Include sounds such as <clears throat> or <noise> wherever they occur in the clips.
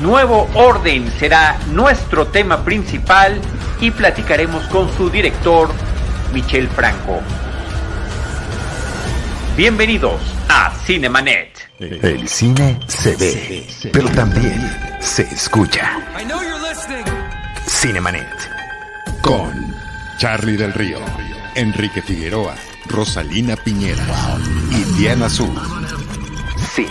Nuevo Orden será nuestro tema principal y platicaremos con su director, Michel Franco. Bienvenidos a Cinemanet. El cine se ve, pero también se escucha. Cinemanet. Con Charlie del Río, Enrique Figueroa, Rosalina Piñera y Diana Azul. Cine,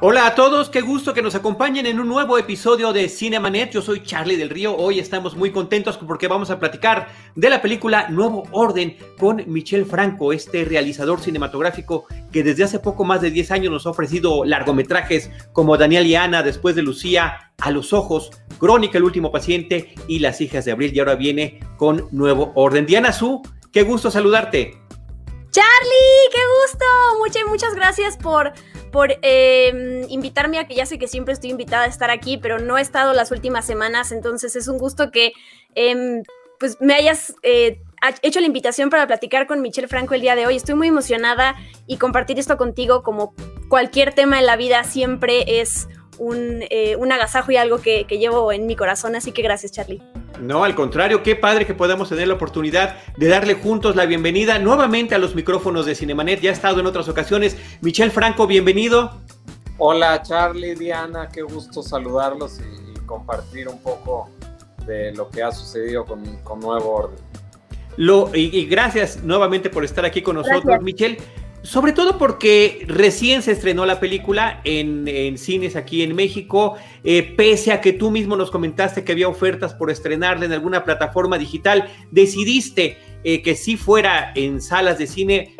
Hola a todos, qué gusto que nos acompañen en un nuevo episodio de Cinemanet. Yo soy Charlie del Río. Hoy estamos muy contentos porque vamos a platicar de la película Nuevo Orden con Michel Franco, este realizador cinematográfico que desde hace poco más de 10 años nos ha ofrecido largometrajes como Daniel y Ana, después de Lucía, A los Ojos, Crónica, El Último Paciente y Las Hijas de Abril. Y ahora viene con Nuevo Orden. Diana Su, qué gusto saludarte. Charlie, qué gusto. Muchas, muchas gracias por por eh, invitarme a que ya sé que siempre estoy invitada a estar aquí, pero no he estado las últimas semanas, entonces es un gusto que eh, pues me hayas eh, hecho la invitación para platicar con Michelle Franco el día de hoy. Estoy muy emocionada y compartir esto contigo como cualquier tema en la vida siempre es un, eh, un agasajo y algo que, que llevo en mi corazón, así que gracias Charlie. No, al contrario, qué padre que podamos tener la oportunidad de darle juntos la bienvenida nuevamente a los micrófonos de Cinemanet. Ya ha estado en otras ocasiones. Michel Franco, bienvenido. Hola Charlie, Diana, qué gusto saludarlos y, y compartir un poco de lo que ha sucedido con, con Nuevo Orden. Lo, y, y, gracias nuevamente por estar aquí con nosotros, Gracias. Michel. Sobre todo porque recién se estrenó la película en, cines aquí en México, eh, pese a que tú mismo nos comentaste que había ofertas por estrenarla en alguna plataforma digital, decidiste eh, que sí fuera en salas de cine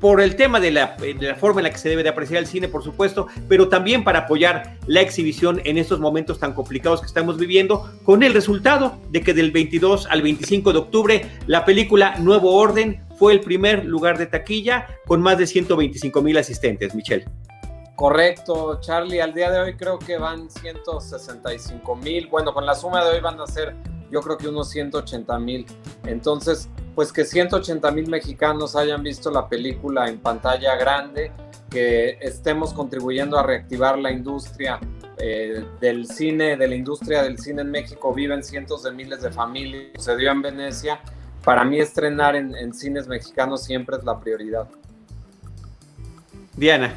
por el tema de la, de la, forma en la que se debe de apreciar el cine, por supuesto, pero también para apoyar la exhibición en estos momentos tan complicados que estamos viviendo, con el resultado de que del 22 al 25 de octubre la película Nuevo Orden fue el primer lugar de taquilla con más de 125 mil asistentes, Michelle. Correcto, Charlie, al día de hoy creo que van 165 mil, bueno, con la suma de hoy van a ser yo creo que unos 180 mil. Entonces, pues que 180 mil mexicanos hayan visto la película en pantalla grande, que estemos contribuyendo a reactivar la industria eh, del cine, de la industria del cine en México, viven cientos de miles de familias, sucedió en Venecia. Para mí estrenar en, en cines mexicanos siempre es la prioridad. Diana.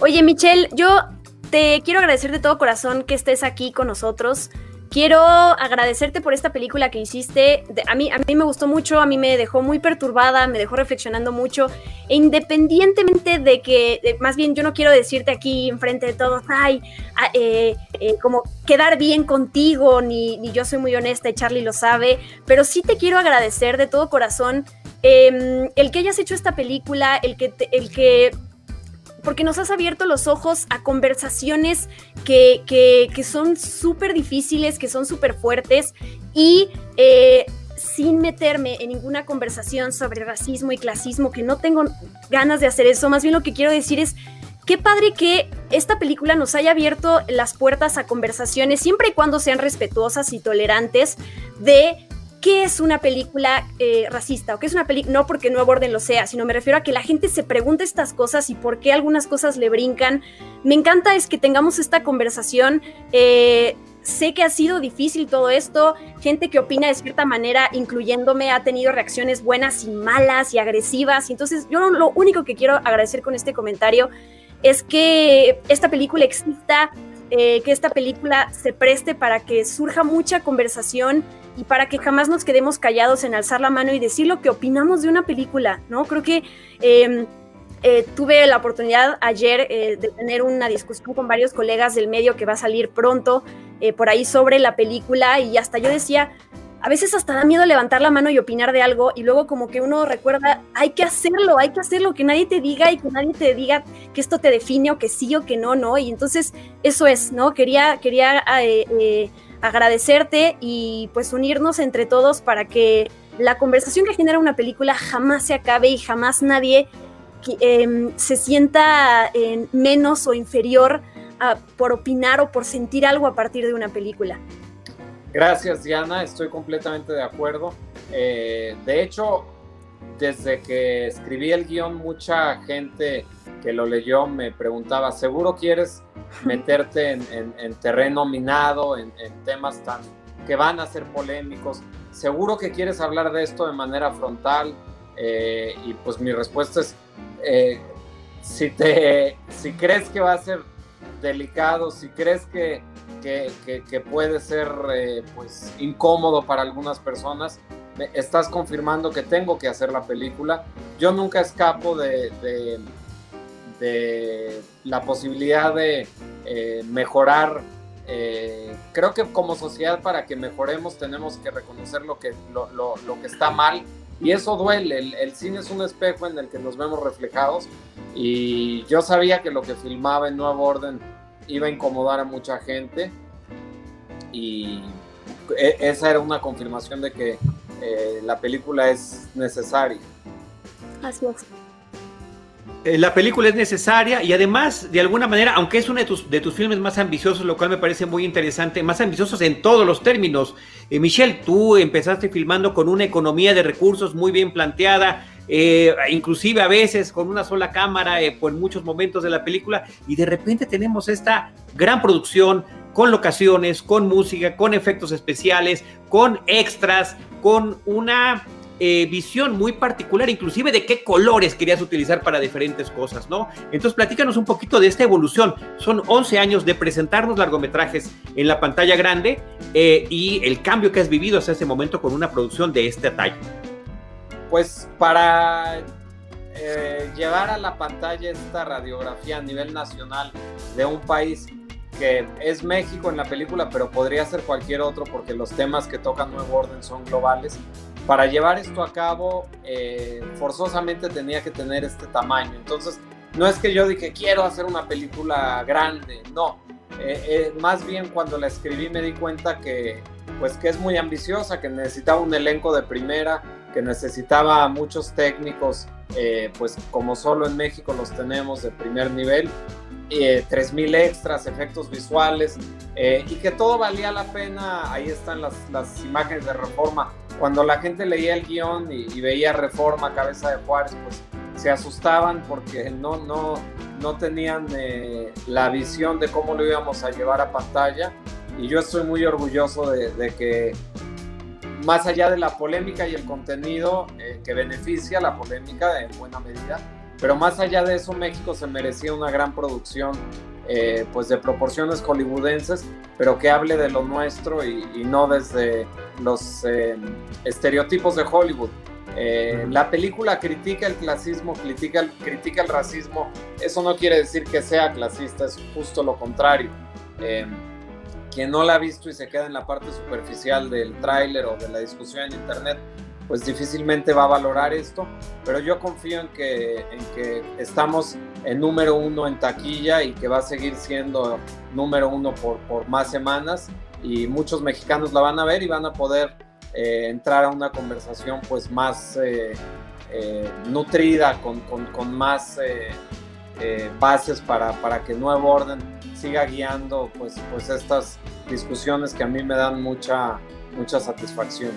Oye, Michelle, yo te quiero agradecer de todo corazón que estés aquí con nosotros. Quiero agradecerte por esta película que hiciste. A mí, a mí me gustó mucho, a mí me dejó muy perturbada, me dejó reflexionando mucho. E independientemente de que, más bien yo no quiero decirte aquí enfrente de todos, ay, eh, eh, como quedar bien contigo, ni, yo soy muy honesta y Charlie lo sabe, pero sí te quiero agradecer de todo corazón eh, el que hayas hecho esta película, el que, el que porque nos has abierto los ojos a conversaciones que, que, que son súper difíciles, que son súper fuertes y eh, sin meterme en ninguna conversación sobre racismo y clasismo, que no tengo ganas de hacer eso, más bien lo que quiero decir es qué padre que esta película nos haya abierto las puertas a conversaciones, siempre y cuando sean respetuosas y tolerantes, de qué es una película eh, racista o qué es una película, no porque Nuevo Orden lo sea, sino me refiero a que la gente se pregunte estas cosas y por qué algunas cosas le brincan. Me encanta es que tengamos esta conversación. Eh, sé que ha sido difícil todo esto, gente que opina de cierta manera, incluyéndome, ha tenido reacciones buenas y malas y agresivas. Y entonces yo lo único que quiero agradecer con este comentario es que esta película exista, eh, que esta película se preste para que surja mucha conversación y para que jamás nos quedemos callados en alzar la mano y decir lo que opinamos de una película, ¿no? Creo que eh, eh, tuve la oportunidad ayer eh, de tener una discusión con varios colegas del medio que va a salir pronto por ahí sobre la película y hasta yo decía, a veces hasta da miedo levantar la mano y opinar de algo y luego como que uno recuerda, hay que hacerlo, hay que hacerlo, que nadie te diga y que nadie te diga que esto te define o que sí o que no, ¿no? Y entonces eso es, ¿no? Quería, quería eh, eh, agradecerte y pues unirnos entre todos para que la conversación que genera una película jamás se acabe y jamás nadie eh, se sienta eh, menos o inferior por opinar o por sentir algo a partir de una película. Gracias, Diana. Estoy completamente de acuerdo. Eh, de hecho, desde que escribí el guion, mucha gente que lo leyó me preguntaba, ¿seguro quieres <laughs> meterte en, terreno minado, en, temas tan que van a ser polémicos? ¿Seguro que quieres hablar de esto de manera frontal? Eh, y pues mi respuesta es, eh, si, te, si crees que va a ser delicado, si crees que, que, puede ser eh, pues incómodo para algunas personas, estás confirmando que tengo que hacer la película. Yo nunca escapo de, de, la posibilidad de eh, mejorar. Eh, creo que como sociedad para que mejoremos tenemos que reconocer lo que, lo, lo, que está mal y eso duele. El, el, cine es un espejo en el que nos vemos reflejados y yo sabía que lo que filmaba en Nuevo Orden iba a incomodar a mucha gente y e, esa era una confirmación de que eh, la película es necesaria. Así es. Eh, la película es necesaria y además, de alguna manera, aunque es uno de tus, de tus filmes más ambiciosos, lo cual me parece muy interesante, más ambiciosos en todos los términos. Eh, Michelle, tú empezaste filmando con una economía de recursos muy bien planteada, inclusive a veces con una sola cámara por muchos momentos de la película, y de repente tenemos esta gran producción con locaciones, con música, con efectos especiales, con extras, con una eh, visión muy particular, inclusive de qué colores querías utilizar para diferentes cosas, ¿no? Entonces, platícanos un poquito de esta evolución. Son 11 años de presentarnos largometrajes en la pantalla grande eh, y el cambio que has vivido hasta ese momento con una producción de este talla. Pues para eh, llevar a la pantalla esta radiografía a nivel nacional de un país que es México en la película, pero podría ser cualquier otro porque los temas que tocan Nuevo Orden son globales. Para llevar esto a cabo, eh, forzosamente tenía que tener este tamaño. Entonces, no es que yo dije, quiero hacer una película grande, no. Eh, más bien cuando la escribí me di cuenta que, pues, que es muy ambiciosa, que necesitaba un elenco de primera, que necesitaba muchos técnicos, pues como solo en México los tenemos de primer nivel, eh, 3.000 extras, efectos visuales, eh, y que todo valía la pena. Ahí están las, las, imágenes de Reforma. Cuando la gente leía el guion y, veía Reforma, Cabeza de Juárez, pues se asustaban porque no, no, no tenían eh, la visión de cómo lo íbamos a llevar a pantalla. Y yo estoy muy orgulloso de, de que más allá de la polémica y el contenido eh, que beneficia la polémica en buena medida, pero más allá de eso, México se merecía una gran producción, eh, pues de proporciones hollywoodenses, pero que hable de lo nuestro y, no desde los eh, estereotipos de Hollywood. Eh, la película critica el clasismo, critica, critica el racismo. Eso no quiere decir que sea clasista, es justo lo contrario. Quien no la ha visto y se queda en la parte superficial del tráiler o de la discusión en internet, pues difícilmente va a valorar esto, pero yo confío en que, en que estamos en número uno en taquilla y que va a seguir siendo número uno por, por más semanas. Y muchos mexicanos la van a ver y van a poder eh, entrar a una conversación pues más eh, eh, nutrida, con, con, con más bases para, para, que Nuevo Orden siga guiando pues, pues estas discusiones que a mí me dan mucha, mucha satisfacción.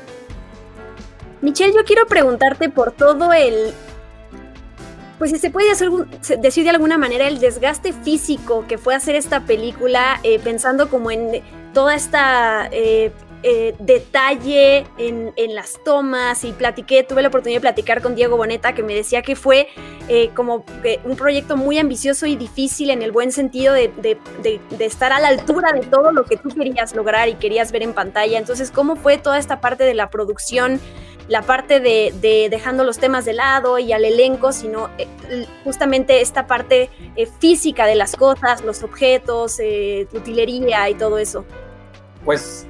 Michelle, yo quiero preguntarte por todo el, pues si se puede hacer, decir de alguna manera el desgaste físico que fue hacer esta película, eh, pensando como en toda esta eh, eh, detalle en, las tomas y platiqué, tuve la oportunidad de platicar con Diego Boneta que me decía que fue como un proyecto muy ambicioso y difícil en el buen sentido de, de, estar a la altura de todo lo que tú querías lograr y querías ver en pantalla. Entonces, ¿cómo fue toda esta parte de la producción? la parte de, dejando los temas de lado y al elenco, sino eh, justamente esta parte eh, física de las cosas, los objetos, eh, utilería y todo eso. Pues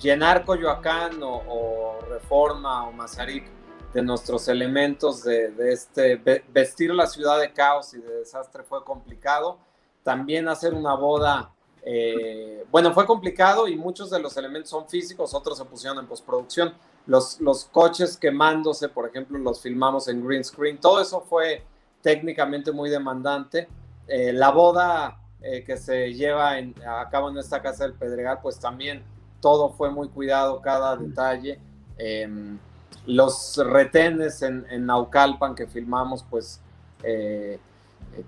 llenar Coyoacán o, Reforma o Mazarik de nuestros elementos de, de, este vestir la ciudad de caos y de desastre fue complicado. También hacer una boda eh, bueno, fue complicado y muchos de los elementos son físicos, otros se pusieron en postproducción. Los, los coches quemándose, por ejemplo, los filmamos en green screen. Todo eso fue técnicamente muy demandante. Eh, la boda eh, que se lleva a cabo en esta casa del Pedregal, pues también todo fue muy cuidado, cada detalle. Em, los retenes en, Naucalpan que filmamos, pues eh,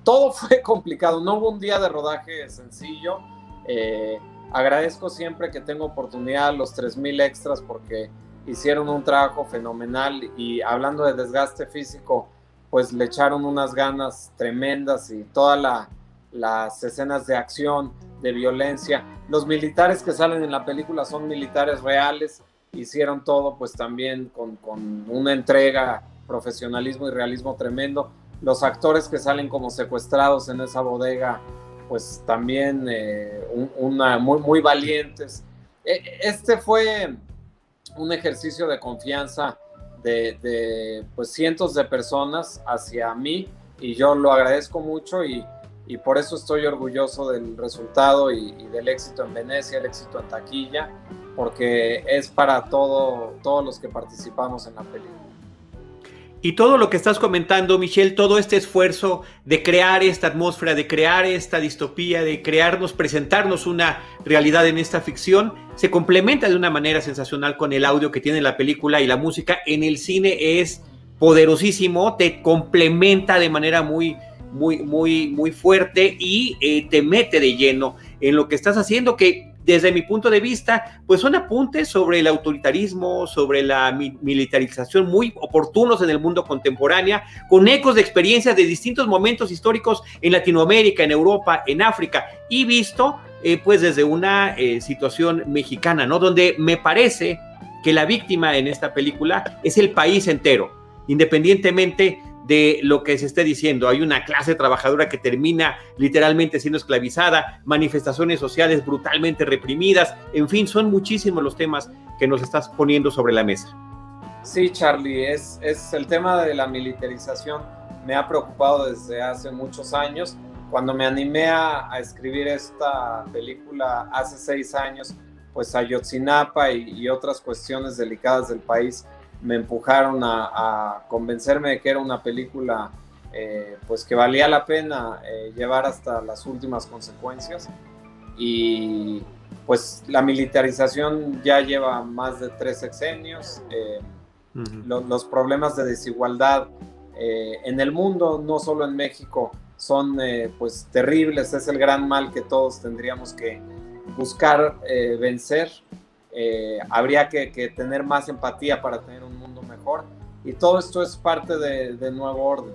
todo <laughs> fue complicado. No hubo un día de rodaje sencillo. Eh, agradezco siempre que tengo oportunidad los 3.000 extras porque hicieron un trabajo fenomenal y hablando de desgaste físico, pues le echaron unas ganas tremendas y todas las escenas de acción, de violencia. Los militares que salen en la película son militares reales, hicieron todo pues también con, una entrega, profesionalismo y realismo tremendo. Los actores que salen como secuestrados en esa bodega, pues también eh, una, muy, muy valientes. E, este fue un ejercicio de confianza de, pues cientos de personas hacia mí y yo lo agradezco mucho y, por eso estoy orgulloso del resultado y, del éxito en Venecia, el éxito en taquilla, porque es para todo, todos los que participamos en la película. Y todo lo que estás comentando, Michelle, todo este esfuerzo de crear esta atmósfera, de crear esta distopía, de crearnos, presentarnos una realidad en esta ficción, se complementa de una manera sensacional con el audio que tiene la película y la música en el cine es poderosísimo, te complementa de manera muy, muy, muy, muy fuerte y eh, te mete de lleno en lo que estás haciendo, que desde mi punto de vista, pues son apuntes sobre el autoritarismo, sobre la militarización muy oportunos en el mundo contemporáneo, con ecos de experiencias de distintos momentos históricos en Latinoamérica, en Europa, en África, y visto eh, pues desde una eh, situación mexicana, ¿no? Donde me parece que la víctima en esta película es el país entero, independientemente de lo que se esté diciendo. Hay una clase trabajadora que termina literalmente siendo esclavizada, manifestaciones sociales brutalmente reprimidas, en fin, son muchísimos los temas que nos estás poniendo sobre la mesa. Sí, Charlie, es, es el tema de la militarización me ha preocupado desde hace muchos años. Cuando me animé a, escribir esta película hace seis años, pues Ayotzinapa y, y otras cuestiones delicadas del país me empujaron a, convencerme de que era una película eh, pues que valía la pena eh, llevar hasta las últimas consecuencias. Y pues la militarización ya lleva más de tres sexenios, eh, los problemas de desigualdad en el mundo, no solo en México, son pues terribles, es el gran mal que todos tendríamos que buscar vencer eh, habría que, tener más empatía para tener un mundo mejor. Y todo esto es parte de, nuevo orden.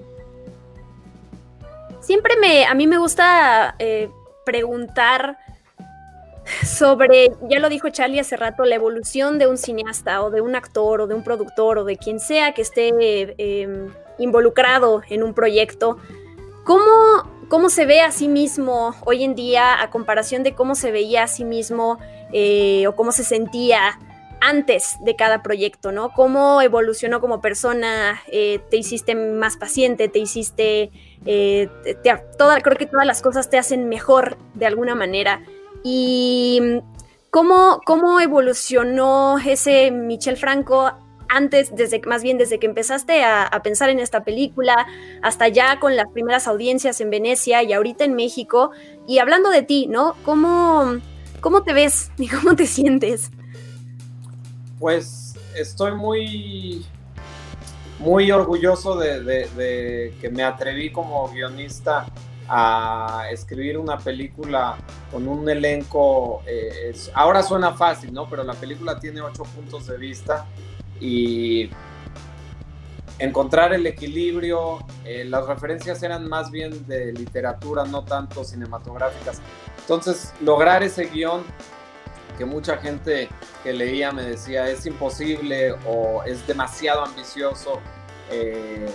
Siempre me, a mí me gusta eh, preguntar sobre, ya lo dijo Charlie hace rato, la evolución de un cineasta o de un actor o de un productor o de quien sea que esté em, involucrado en un proyecto. ¿Cómo, ¿Cómo se ve a sí mismo hoy en día a comparación de cómo se veía a sí mismo eh, o cómo se sentía antes de cada proyecto, ¿no? Cómo evolucionó como persona, eh, te hiciste más paciente, te hiciste, eh, creo que todas las cosas te hacen mejor de alguna manera. Y cómo, cómo evolucionó ese Michel Franco antes, desde, más bien desde que empezaste a, pensar en esta película, hasta ya con las primeras audiencias en Venecia y ahorita en México. Y hablando de ti, ¿no? ¿Cómo, ¿Cómo te ves <laughs> y cómo te sientes? Pues estoy muy, muy orgulloso de, que me atreví como guionista a escribir una película con un elenco, eh, ahora suena fácil, ¿no? Pero la película tiene ocho puntos de vista y encontrar el equilibrio, eh, las referencias eran más bien de literatura, no tanto cinematográficas. Entonces, lograr ese guion que mucha gente que leía me decía es imposible o es demasiado ambicioso, eh,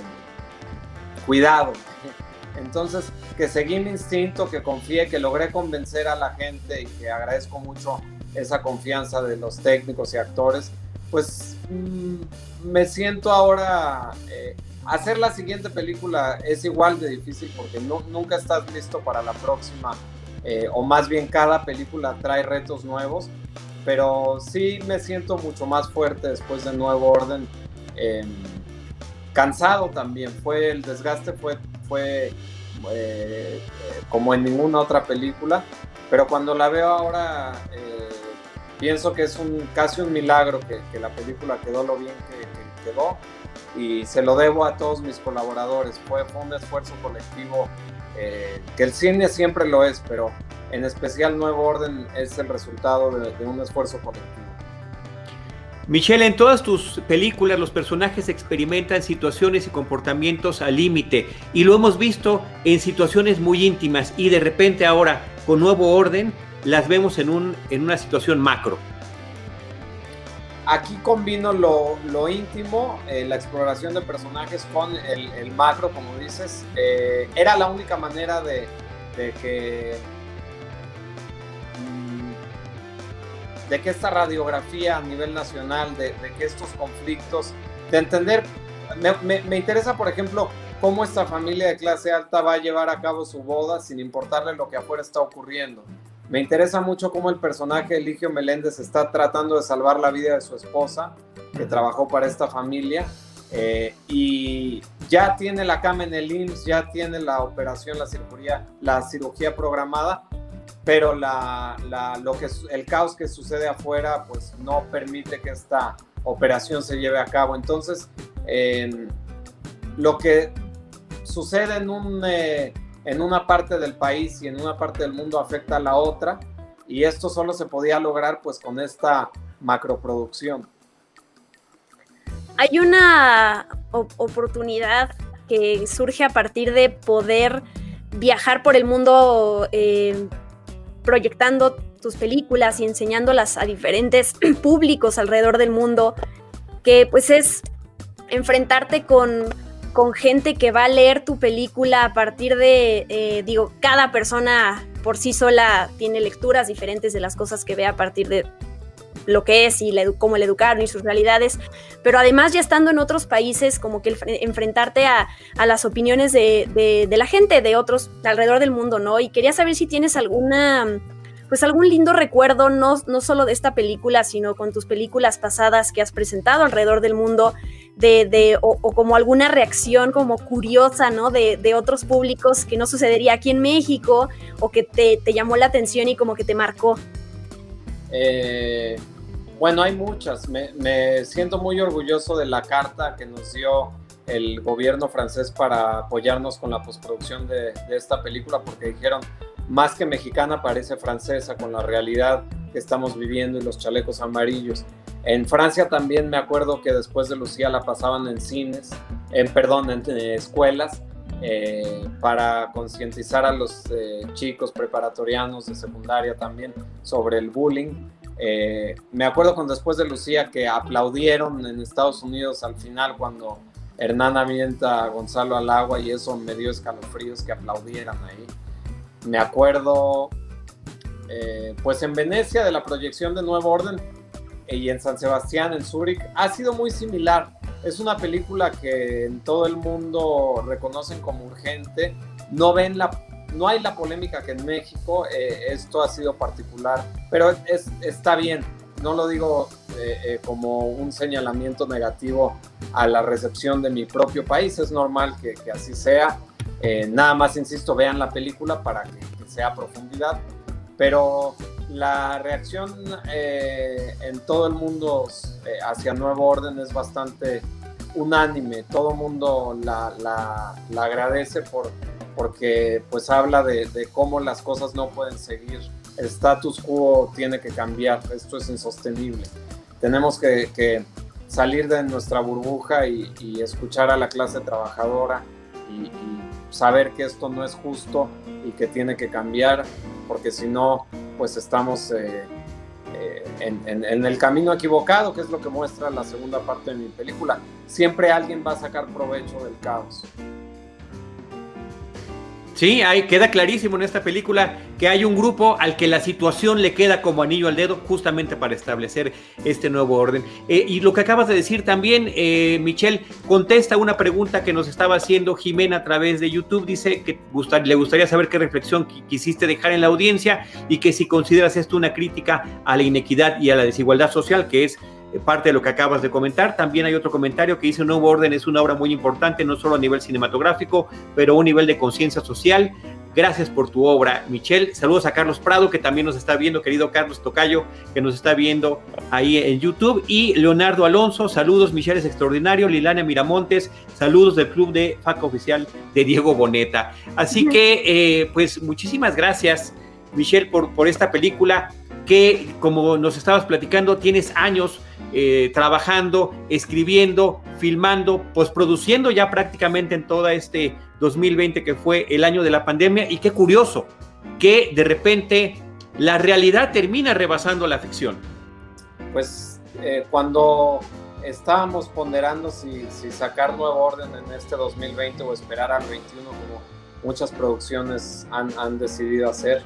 cuidado. <laughs> Entonces, que seguí mi instinto, que confié, que logré convencer a la gente y que agradezco mucho esa confianza de los técnicos y actores, pues mm, me siento ahora... Eh, hacer la siguiente película es igual de difícil porque nunca estás listo para la próxima, eh, o más bien cada película trae retos nuevos, pero sí me siento mucho más fuerte después de Nuevo Orden. Em, cansado también, fue el desgaste fue, fue eh, como en ninguna otra película, pero cuando la veo ahora pienso que es un, casi un milagro que, la película quedó lo bien que, quedó y se lo debo a todos mis colaboradores. Fue, un esfuerzo colectivo eh, que el cine siempre lo es, pero en especial Nuevo Orden es el resultado de, de un esfuerzo colectivo. Michelle, en todas tus películas los personajes experimentan situaciones y comportamientos al límite y lo hemos visto en situaciones muy íntimas y de repente ahora con nuevo orden las vemos en, un, en una situación macro. Aquí combino lo, íntimo, eh, la exploración de personajes con el, macro, como dices. Eh, era la única manera de, de que de que esta radiografía a nivel nacional, de, que estos conflictos, de entender, me, interesa, por ejemplo, cómo esta familia de clase alta va a llevar a cabo su boda sin importarle lo que afuera está ocurriendo. Me interesa mucho cómo el personaje Eligio Meléndez está tratando de salvar la vida de su esposa, que trabajó para esta familia, eh, y ya tiene la cama en el IMSS, ya tiene la operación, la cirugía, la cirugía programada, pero la, lo que, el caos que sucede afuera pues no permite que esta operación se lleve a cabo. Entonces, lo que sucede en, un, eh, en una parte del país y en una parte del mundo afecta a la otra y esto solo se podía lograr pues con esta macroproducción. Hay una oportunidad que surge a partir de poder viajar por el mundo eh, proyectando tus películas y enseñándolas a diferentes <clears throat> públicos alrededor del mundo, que pues es enfrentarte con, con gente que va a leer tu película a partir de, eh, digo, cada persona por sí sola tiene lecturas diferentes de las cosas que ve a partir de lo que es y cómo le educaron y sus realidades, pero además ya estando en otros países, como que enfrentarte a, las opiniones de, la gente de otros alrededor del mundo, ¿no? Y quería saber si tienes alguna, pues algún lindo recuerdo, no, no solo de esta película, sino con tus películas pasadas que has presentado alrededor del mundo, de, o, como alguna reacción como curiosa, ¿no? De, otros públicos que no sucedería aquí en México o que te, te llamó la atención y como que te marcó. Eh, bueno, hay muchas. Me, siento muy orgulloso de la carta que nos dio el gobierno francés para apoyarnos con la postproducción de, esta película, porque dijeron, más que mexicana parece francesa con la realidad que estamos viviendo y los chalecos amarillos. En Francia también me acuerdo que después de Lucía la pasaban en cines, en perdón, en, escuelas, eh, para concientizar a los eh, chicos preparatorianos de secundaria también sobre el bullying. Eh, me acuerdo cuando después de Lucía que aplaudieron en Estados Unidos al final cuando Hernán avienta a Gonzalo al agua y eso me dio escalofríos que aplaudieran ahí. Me acuerdo, eh, pues en Venecia de la proyección de Nuevo Orden y en San Sebastián, en Zúrich, ha sido muy similar. Es una película que en todo el mundo reconocen como urgente. No ven la no hay la polémica que en México, eh, esto ha sido particular, pero es, está bien, no lo digo eh, eh, como un señalamiento negativo a la recepción de mi propio país, es normal que, así sea, nada más, insisto, vean la película para que, sea profundidad, pero la reacción en todo el mundo hacia Nuevo Orden es bastante unánime, todo el mundo la, la agradece por porque pues habla de, cómo las cosas no pueden seguir, el status quo tiene que cambiar, esto es insostenible. Tenemos que, salir de nuestra burbuja y, escuchar a la clase trabajadora y, saber que esto no es justo y que tiene que cambiar, porque si no, pues estamos eh, eh, en, en, el camino equivocado, que es lo que muestra la segunda parte de mi película. Siempre alguien va a sacar provecho del caos. Sí, ahí queda clarísimo en esta película que hay un grupo al que la situación le queda como anillo al dedo justamente para establecer este nuevo orden. Eh, y lo que acabas de decir también, eh, Michelle, contesta una pregunta que nos estaba haciendo Jimena a través de YouTube. Dice que le gustaría saber qué reflexión quisiste dejar en la audiencia y que si consideras esto una crítica a la inequidad y a la desigualdad social, que es parte de lo que acabas de comentar. También hay otro comentario que dice Nuevo Orden es una obra muy importante, no solo a nivel cinematográfico, pero a un nivel de conciencia social. Gracias por tu obra, Michelle. Saludos a Carlos Prado, que también nos está viendo, querido Carlos Tocayo, que nos está viendo ahí en YouTube. Y Leonardo Alonso, saludos, Michelle es extraordinario. Lilania Miramontes, saludos del club de FACA oficial de Diego Boneta. Así que, eh, pues, muchísimas gracias, Michelle, por, por esta película que, como nos estabas platicando, tienes años eh, trabajando, escribiendo, filmando, produciendo ya prácticamente en todo este 2020 que fue el año de la pandemia. Y qué curioso que de repente la realidad termina rebasando la ficción. Pues eh, cuando estábamos ponderando si, sacar nuevo orden en este 2020 o esperar al 21 como muchas producciones han, decidido hacer,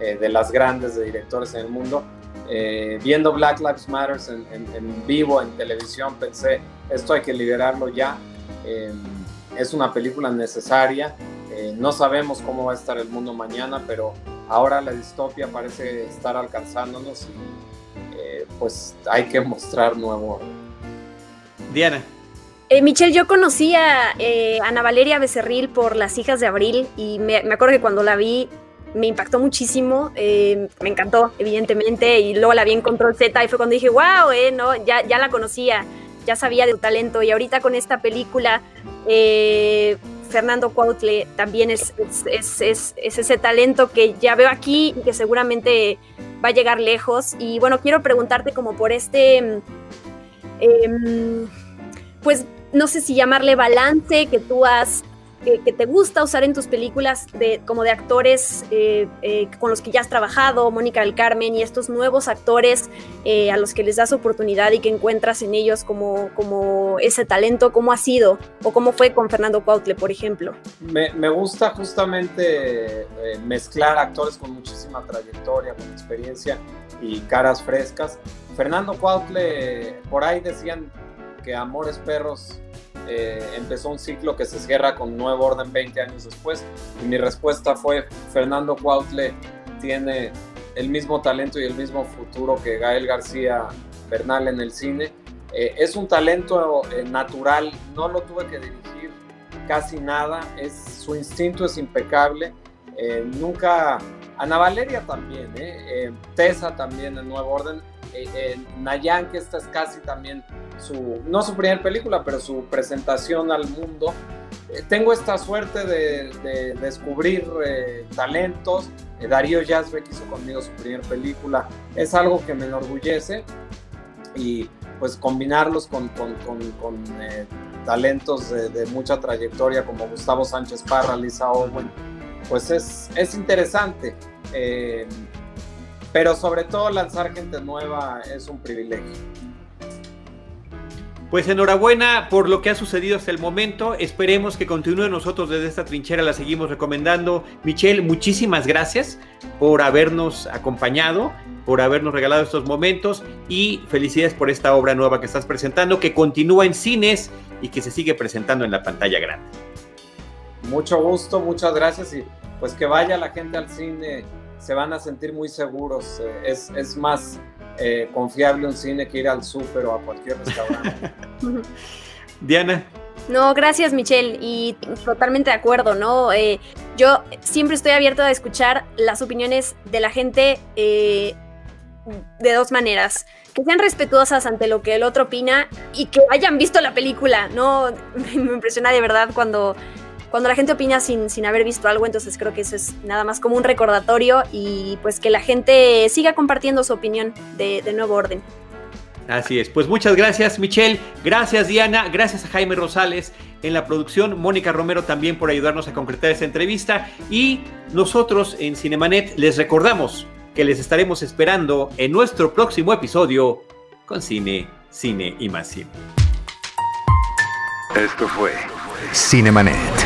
eh, de las grandes de directores en el mundo, eh, viendo Black Lives Matter en, vivo, en televisión, pensé, esto hay que liberarlo ya. Eh, es una película necesaria. No sabemos cómo va a estar el mundo mañana, pero ahora la distopia parece estar alcanzándonos y pues hay que mostrar nuevo. Diana. Michelle, yo conocí a Ana Valeria Becerril por Las Hijas de Abril y me, acuerdo que cuando la vi me impactó muchísimo, eh, me encantó, evidentemente, y luego la vi en Control Z y fue cuando dije, wow, eh, no, ya, ya la conocía, ya sabía de tu talento, y ahorita con esta película, eh, Fernando Cuautle también es, es, es, es, ese talento que ya veo aquí y que seguramente va a llegar lejos. Y bueno, quiero preguntarte como por este, em, pues no sé si llamarle balance que tú has que, te gusta usar en tus películas de, como de actores eh, eh, con los que ya has trabajado, Mónica del Carmen y estos nuevos actores eh, a los que les das oportunidad y que encuentras en ellos como, como ese talento, ¿cómo ha sido o cómo fue con Fernando Cuautle, por ejemplo? Me, me gusta justamente mezclar actores con muchísima trayectoria, con experiencia y caras frescas. Fernando Cuautle, por ahí decían Amores Perros eh, empezó un ciclo que se cierra con Nuevo Orden 20 años después. Y mi respuesta fue, Fernando Cuautle tiene el mismo talento y el mismo futuro que Gael García Bernal en el cine. Eh, es un talento eh, natural, no lo tuve que dirigir casi nada, es, su instinto es impecable. nunca, Ana Valeria también, Tessa también en Nuevo Orden, Nayan, que esta es casi también su, no su primera película, pero su presentación al mundo. Eh, tengo esta suerte de, descubrir eh, talentos. Eh, Darío Yazbek hizo conmigo su primera película. Es algo que me enorgullece y pues combinarlos con, talentos de, mucha trayectoria como Gustavo Sánchez Parra, Lisa Owen, pues es, es interesante. pero sobre todo lanzar gente nueva es un privilegio. Pues enhorabuena por lo que ha sucedido hasta el momento. Esperemos que continúe nosotros desde esta trinchera, la seguimos recomendando. Michelle, muchísimas gracias por habernos acompañado, por habernos regalado estos momentos y felicidades por esta obra nueva que estás presentando, que continúa en cines y que se sigue presentando en la pantalla grande. Mucho gusto, muchas gracias y pues que vaya la gente al cine, se van a sentir muy seguros. Eh, es, es más eh, confiable un cine que ir al súper o a cualquier restaurante. <laughs> Diana. No, gracias Michelle y totalmente de acuerdo, ¿no? Eh, yo siempre estoy abierto a escuchar las opiniones de la gente eh, de dos maneras. Que sean respetuosas ante lo que el otro opina y que hayan visto la película, ¿no? <laughs> Me impresiona de verdad cuando cuando la gente opina sin, sin haber visto algo, entonces creo que eso es nada más como un recordatorio y pues que la gente siga compartiendo su opinión de, nuevo orden. Así es, pues muchas gracias Michelle, gracias Diana, gracias a Jaime Rosales en la producción, Mónica Romero también por ayudarnos a concretar esta entrevista y nosotros en Cinemanet les recordamos que les estaremos esperando en nuestro próximo episodio con Cine, Cine y más Cine. Esto fue Cinemanet.